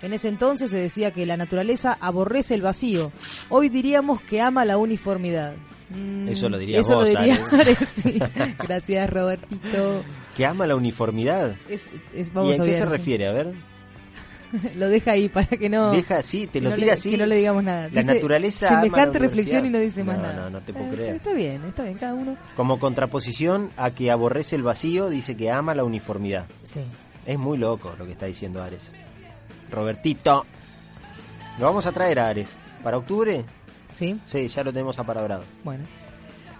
C: En ese entonces se decía que la naturaleza aborrece el vacío. Hoy diríamos que ama la uniformidad. Mm,
B: Eso lo dirías
C: Eso
B: vos,
C: lo diría
B: Ares. <laughs>
C: Sí. Gracias, Robertito.
B: Que ama la uniformidad.
C: Es, es-
B: ¿Y
C: vamos
B: a
C: a
B: qué se refiere? A ver. <laughs>
C: Lo deja ahí para que no.
B: Deja así, te lo
C: no
B: tira
C: le-
B: así.
C: Que no le digamos nada.
B: La
C: Dice
B: naturaleza ama la
C: Semejante reflexión y no dice más
B: No,
C: nada.
B: no, no te puedo
C: Eh,
B: creer.
C: Está bien, está bien, cada uno.
B: Como contraposición a que aborrece el vacío, dice que ama la uniformidad.
C: Sí.
B: Es muy loco lo que está diciendo Ares. Robertito. Lo vamos a traer a Ares. ¿Para octubre?
C: Sí.
B: Sí, ya lo tenemos apalabrado.
C: Bueno.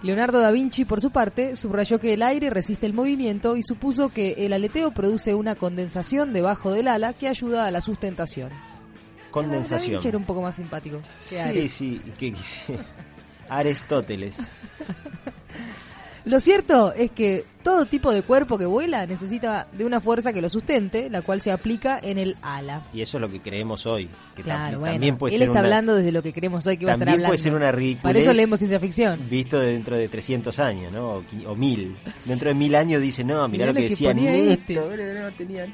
C: Leonardo da Vinci, por su parte, subrayó que el aire resiste el movimiento y supuso que el aleteo produce una condensación debajo del ala que ayuda a la sustentación. Da
B: Condensación.
C: Vinci era un poco más simpático
B: Sí,
C: Ares.
B: sí, que quise. Aristóteles. <laughs>
C: Lo cierto es que todo tipo de cuerpo que vuela necesita de una fuerza que lo sustente, la cual se aplica en el ala.
B: Y eso es lo que creemos hoy. Que
C: Claro,
B: tam-
C: bueno.
B: también puede
C: Él
B: ser
C: está
B: una-
C: hablando desde lo que creemos hoy que va a estar
B: También
C: hablando.
B: puede ser una ridiculez.
C: Para eso leemos ciencia ficción.
B: Visto dentro de 300 años, ¿no? O, o mil. Dentro de mil años dice, no, mirá,
C: Mirá
B: lo que
C: lo que
B: decían esto.
C: este.
B: bueno, no, tenían-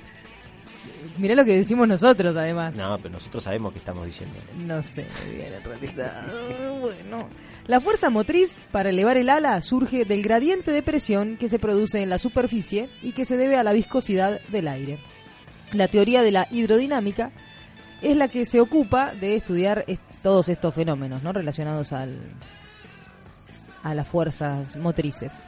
C: Mirá lo que decimos nosotros, además.
B: No, pero nosotros sabemos que estamos diciendo.
C: No sé muy bien en realidad. bueno. La fuerza motriz para elevar el ala surge del gradiente de presión que se produce en la superficie y que se debe a la viscosidad del aire. La teoría de la hidrodinámica es la que se ocupa de estudiar es- todos estos fenómenos ¿no? relacionados al, a las fuerzas motrices.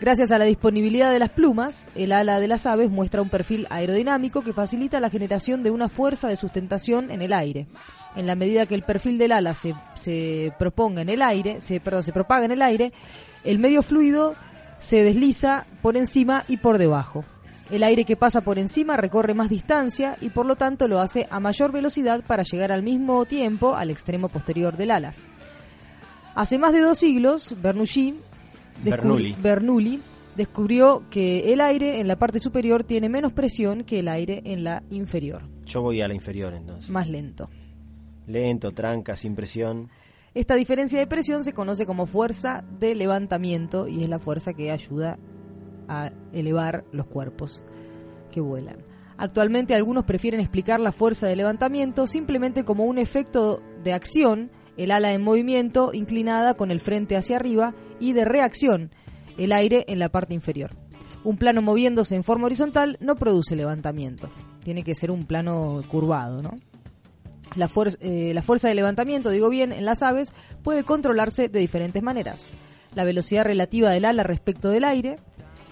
C: Gracias a la disponibilidad de las plumas, el ala de las aves muestra un perfil aerodinámico que facilita la generación de una fuerza de sustentación en el aire. En la medida que el perfil del ala se, se proponga en el aire, se, perdón, se propaga en el aire, el medio fluido se desliza por encima y por debajo. El aire que pasa por encima recorre más distancia y por lo tanto lo hace a mayor velocidad para llegar al mismo tiempo al extremo posterior del ala. Hace más de dos siglos, Bernoulli,
B: Bernoulli.
C: Bernoulli descubrió que el aire en la parte superior tiene menos presión que el aire en la inferior,
B: Yo voy a la inferior entonces.
C: más lento.
B: Lento, tranca, sin presión.
C: Esta diferencia de presión se conoce como fuerza de levantamiento y es la fuerza que ayuda a elevar los cuerpos que vuelan. Actualmente algunos prefieren explicar la fuerza de levantamiento simplemente como un efecto de acción, el ala en movimiento inclinada con el frente hacia arriba y de reacción, el aire en la parte inferior. Un plano moviéndose en forma horizontal no produce levantamiento, tiene que ser un plano curvado, ¿no? La, eh, la fuerza de levantamiento, digo bien, en las aves puede controlarse de diferentes maneras. La velocidad relativa del ala respecto del aire,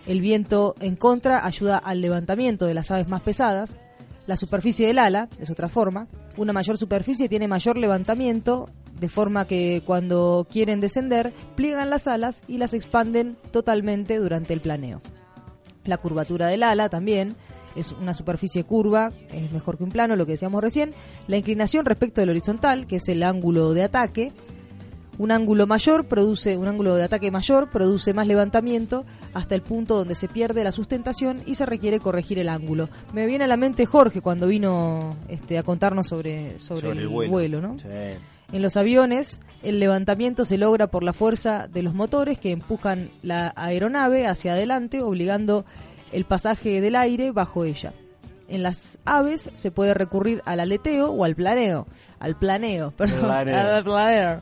C: el viento en contra ayuda al levantamiento de las aves más pesadas, la superficie del ala es otra forma, una mayor superficie tiene mayor levantamiento, de forma que cuando quieren descender, pliegan las alas y las expanden totalmente durante el planeo. La curvatura del ala también es una superficie curva, es mejor que un plano, lo que decíamos recién. La inclinación respecto del horizontal, que es el ángulo de ataque. Un ángulo mayor produce, un ángulo de ataque mayor produce más levantamiento hasta el punto donde se pierde la sustentación y se requiere corregir el ángulo. Me viene a la mente Jorge cuando vino este, a contarnos sobre, sobre,
B: Sobre
C: el,
B: el
C: vuelo,
B: vuelo.
C: ¿no?
B: Sí.
C: En los aviones, el levantamiento se logra por la fuerza de los motores que empujan la aeronave hacia adelante, obligando el pasaje del aire bajo ella. En las aves se puede recurrir al aleteo o al planeo. Al planeo, <laughs> perdón. Al planeo.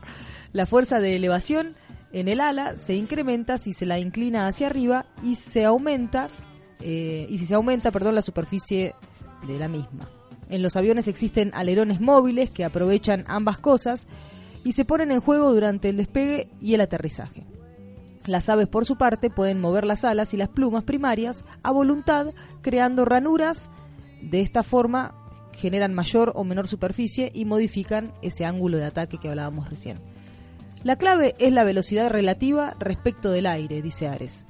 C: La fuerza de elevación en el ala se incrementa si se la inclina hacia arriba y se aumenta eh, y si se aumenta, perdón, la superficie de la misma. En los aviones existen alerones móviles que aprovechan ambas cosas y se ponen en juego durante el despegue y el aterrizaje. Las aves, por su parte, pueden mover las alas y las plumas primarias a voluntad, creando ranuras. De esta forma generan mayor o menor superficie y modifican ese ángulo de ataque que hablábamos recién. La clave es la velocidad relativa respecto del aire, dice Ares.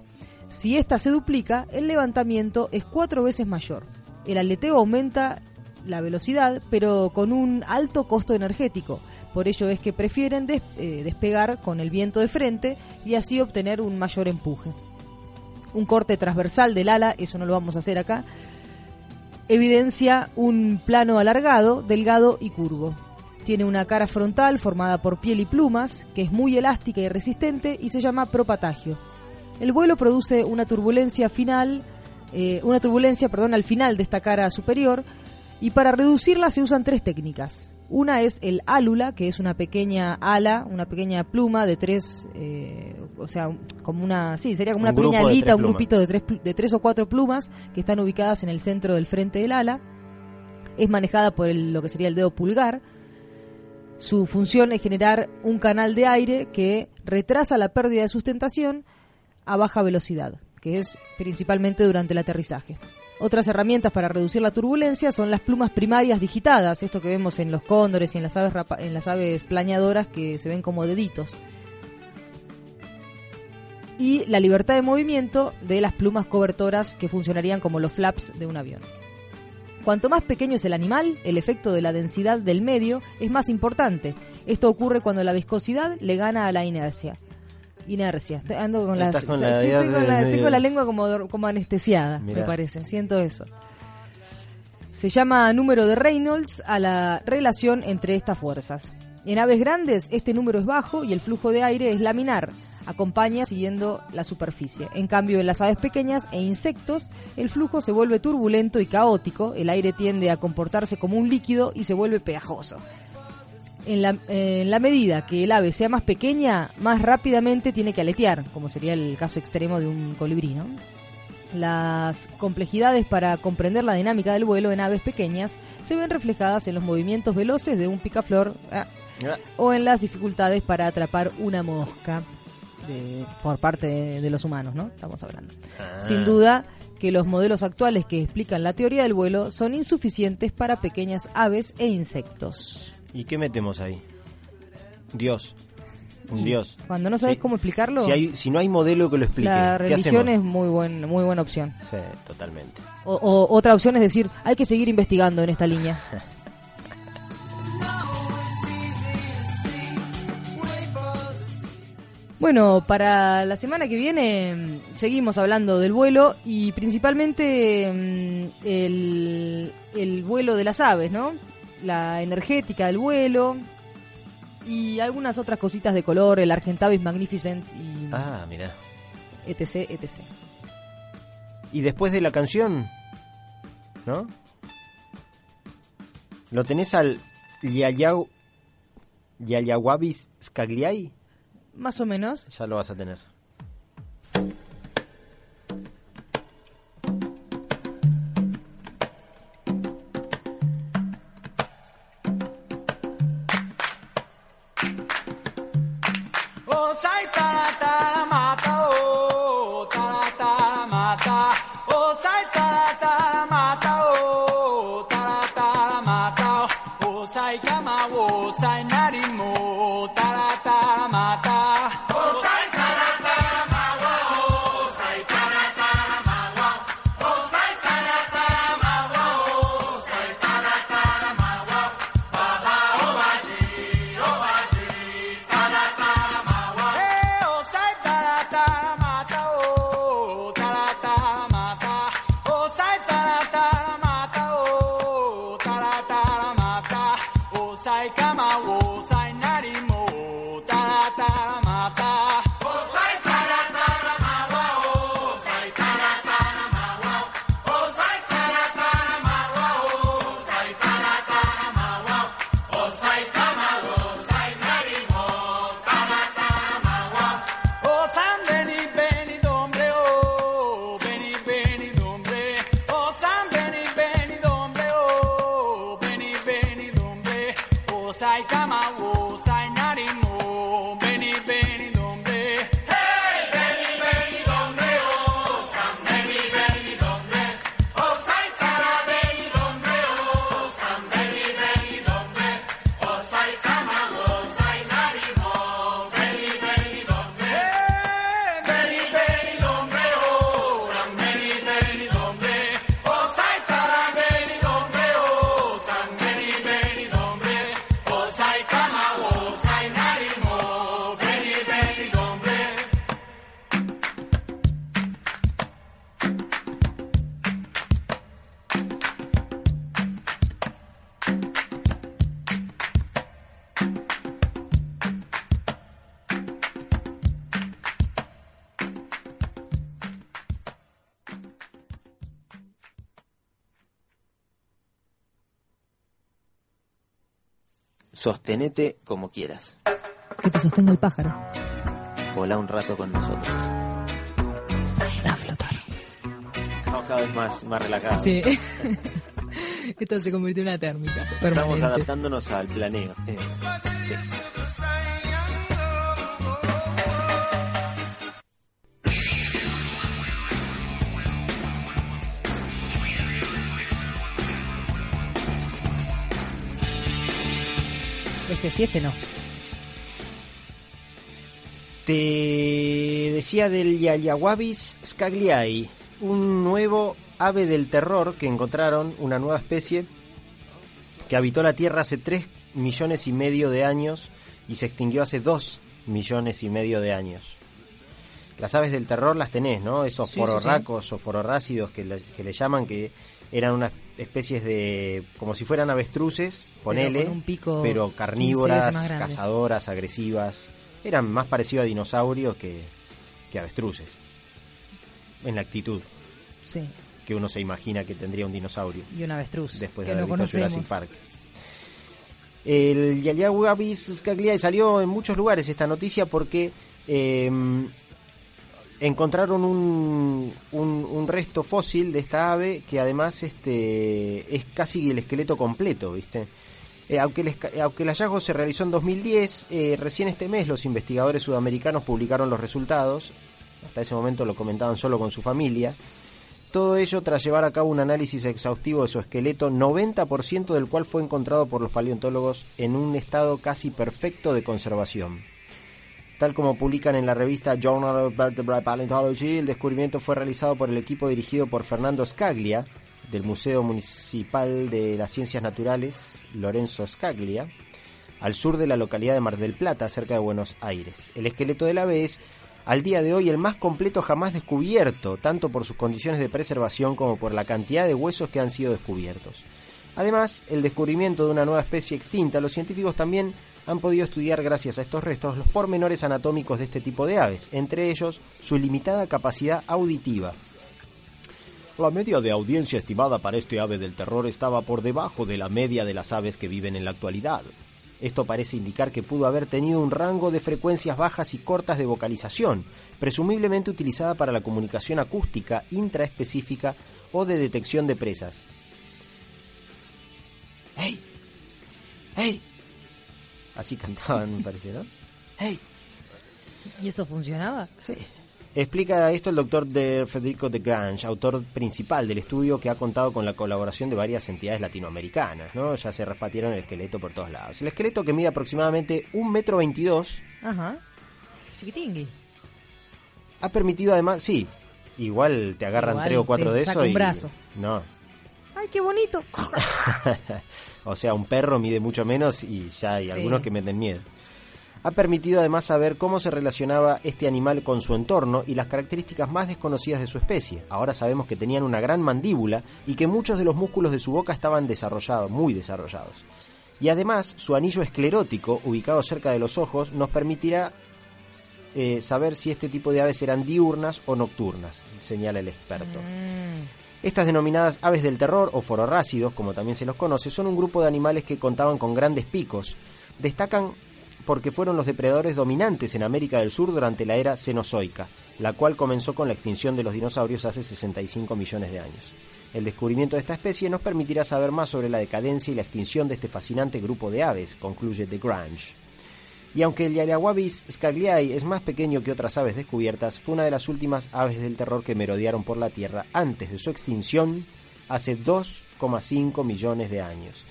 C: Si ésta se duplica, el levantamiento es cuatro veces mayor. El aleteo aumenta la velocidad, pero con un alto costo energético. Por ello es que prefieren eh, despegar con el viento de frente y así obtener un mayor empuje. Un corte transversal del ala, eso no lo vamos a hacer acá, evidencia un plano alargado, delgado y curvo. Tiene una cara frontal formada por piel y plumas, que es muy elástica y resistente y se llama propatagio. El vuelo produce una turbulencia final, eh, una turbulencia, perdón, al final de esta cara superior y para reducirla se usan tres técnicas. Una es el álula, que es una pequeña ala, una pequeña pluma de tres, eh, o sea, como una, sí, sería como
B: Un
C: una pequeña alita, un grupito de tres, de tres o cuatro plumas que están ubicadas en el centro del frente del ala. Es manejada por el- lo que sería el dedo pulgar. Su función es generar un canal de aire que retrasa la pérdida de sustentación a baja velocidad, que es principalmente durante el aterrizaje. Otras herramientas para reducir la turbulencia son las plumas primarias digitadas, esto que vemos en los cóndores y en las aves, rapa- que se ven como deditos. Y la libertad de movimiento de las plumas cobertoras que funcionarían como los flaps de un avión. Cuanto más pequeño es el animal, el efecto de la densidad del medio es más importante. Esto ocurre cuando la viscosidad le gana a la inercia. Inercia. Ando con las-
B: la
C: estoy con la-
B: medio.
C: tengo la lengua como, como anestesiada, me parece. Siento eso. Se llama número de Reynolds a la relación entre estas fuerzas. En aves grandes este número es bajo y el flujo de aire es laminar, acompaña siguiendo la superficie. En cambio, en las aves pequeñas e insectos, el flujo se vuelve turbulento y caótico, el aire tiende a comportarse como un líquido y se vuelve pegajoso. En la, en la medida que el ave sea más pequeña, más rápidamente tiene que aletear, como sería el caso extremo de un colibrí, ¿no? Las complejidades para comprender la dinámica del vuelo en aves pequeñas se ven reflejadas en los movimientos veloces de un picaflor ah, o en las dificultades para atrapar una mosca de- por parte de, de los humanos, ¿no? Estamos hablando.
B: Ah.
C: Sin duda que los modelos actuales que explican la teoría del vuelo son insuficientes para pequeñas aves e insectos.
B: ¿Y qué metemos ahí? Dios. Un Dios.
C: Cuando no sabes
B: Sí.
C: cómo explicarlo,
B: Si, hay, si no hay modelo que lo explique,
C: la
B: ¿qué
C: religión es muy, buen, muy buena opción.
B: Sí, totalmente.
C: O, o- otra opción es decir, hay que seguir investigando en esta línea. <laughs> Bueno, para la semana que viene mm, seguimos hablando del vuelo y principalmente mm, el, el vuelo de las aves, ¿no? La energética del vuelo y algunas otras cositas de color, el Argentavis Magnificens y
B: Ah, mira.
C: etc, etc.
B: Y después de la canción, ¿no? ¿Lo tenés al Yayau Yayawabis Scagliai?
C: Más o menos.
B: Ya lo vas a tener. Sostenete como quieras.
C: Que te sostenga el pájaro.
B: Volá un rato con nosotros.
C: A flotar.
B: Estamos cada vez más, más relajados.
C: Sí. <laughs> Esto se convirtió en una térmica.
B: Estamos
C: Permanente.
B: adaptándonos al planeo. <laughs> Sí.
C: Sí, este no.
B: Te decía del Yayawabis scagliai, un nuevo ave del terror que encontraron, una nueva especie que habitó la Tierra hace 3 millones y medio de años y se extinguió hace 2 millones y medio de años. Las aves del terror las tenés, ¿no? Esos
C: Sí, sí,
B: fororracos o fororrácidos que le, que le llaman, que eran unas especies de, como si fueran avestruces, ponele,
C: con un pico
B: pero
C: 15
B: carnívoras, cazadoras, agresivas. Eran más parecidos a dinosaurios que, que avestruces. En la actitud
C: Sí.
B: que uno se imagina que tendría un dinosaurio
C: Y un avestruz.
B: después de haber visto
C: conocemos.
B: Jurassic Park. El Yayawabis scagliae salió en muchos lugares esta noticia porque eh, encontraron un, resto fósil de esta ave que además este es casi el esqueleto completo, ¿viste? Eh, aunque, el, aunque el hallazgo se realizó en 2010, eh, recién este mes los investigadores sudamericanos publicaron los resultados. Hasta ese momento lo comentaban solo con su familia. Todo ello tras llevar a cabo un análisis exhaustivo de su esqueleto, 90% del cual fue encontrado por los paleontólogos en un estado casi perfecto de conservación. Tal como publican en la revista Journal of Vertebrate Paleontology, el descubrimiento fue realizado por el equipo dirigido por Fernando Scaglia, del Museo Municipal de las Ciencias Naturales Lorenzo Scaglia, al sur de la localidad de Mar del Plata, cerca de Buenos Aires. El esqueleto del ave es, al día de hoy, el más completo jamás descubierto, tanto por sus condiciones de preservación como por la cantidad de huesos que han sido descubiertos. Además, el descubrimiento de una nueva especie extinta, los científicos también han podido estudiar gracias a estos restos los pormenores anatómicos de este tipo de aves, entre ellos su limitada capacidad auditiva. La media de audiencia estimada para este ave del terror estaba por debajo de la media de las aves que viven en la actualidad. Esto parece indicar que pudo haber tenido un rango de frecuencias bajas y cortas de vocalización, presumiblemente utilizada para la comunicación acústica intraespecífica o de detección de presas. ¡Hey! ¡Hey! Así cantaban, me parece, ¿no? ¡Hey!
C: ¿Y eso funcionaba?
B: Sí. Explica esto el doctor de Federico de Grange, autor principal del estudio que ha contado con la colaboración de varias entidades latinoamericanas, ¿no? Ya se repartieron el esqueleto por todos lados. El esqueleto que mide aproximadamente un metro veintidós
C: Ajá. Chiquitingui.
B: ha permitido además, sí, igual te agarran
C: Igual
B: tres o cuatro
C: te
B: de
C: saca
B: esos
C: un
B: y
C: brazo.
B: no,
C: ¡Ay, qué bonito! <laughs>
B: o sea, un perro mide mucho menos y ya hay
C: Sí.
B: algunos que meten miedo. Ha permitido además saber cómo se relacionaba este animal con su entorno y las características más desconocidas de su especie. Ahora sabemos que tenían una gran mandíbula y que muchos de los músculos de su boca estaban desarrollados, muy desarrollados. Y además, su anillo esclerótico, ubicado cerca de los ojos, nos permitirá eh, saber si este tipo de aves eran diurnas o nocturnas, señala el experto. Estas denominadas aves del terror o fororrácidos, como también se los conoce, son un grupo de animales que contaban con grandes picos. Destacan porque fueron los depredadores dominantes en América del Sur durante la era Cenozoica, la cual comenzó con la extinción de los dinosaurios hace 65 millones de años. El descubrimiento de esta especie nos permitirá saber más sobre la decadencia y la extinción de este fascinante grupo de aves, concluye The Grange. Y aunque el Yayawabis scagliae es más pequeño que otras aves descubiertas, fue una de las últimas aves del terror que merodearon por la Tierra antes de su extinción hace 2,5 millones de años.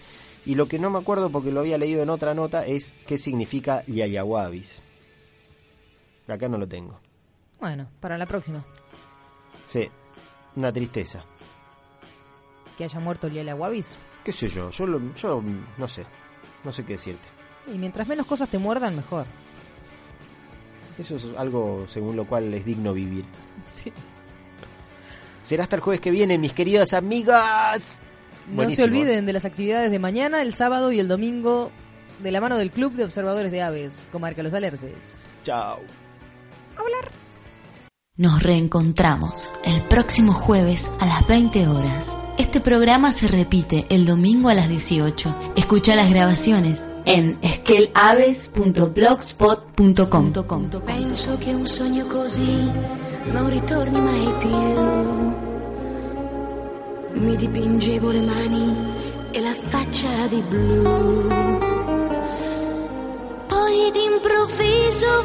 B: Y lo que no me acuerdo porque lo había leído en otra nota es qué significa Yayawabis. Acá no lo tengo.
C: Bueno, para la próxima.
B: Sí, una tristeza.
C: Que haya muerto Liela Wabis.
B: ¿Qué sé yo? Yo, lo- yo no sé. No sé qué decirte.
C: Y mientras menos cosas te muerdan, mejor.
B: Eso es algo según lo cual es digno vivir.
C: Sí.
B: Será hasta el jueves que viene, mis queridas amigas.
C: No
B: Buenísimo.
C: se olviden de las actividades de mañana, el sábado y el domingo de la mano del Club de Observadores de Aves, Comarca Los Alerces.
B: Chao.
H: Nos reencontramos el próximo jueves a las 20 horas Este programa se repite el domingo a las 18. Escucha las grabaciones en skelaves.blogspot.com.
F: Penso che un sogno così non ritorni mai più. Mi dipingevo le mani e la faccia di blu. Poi d'improvviso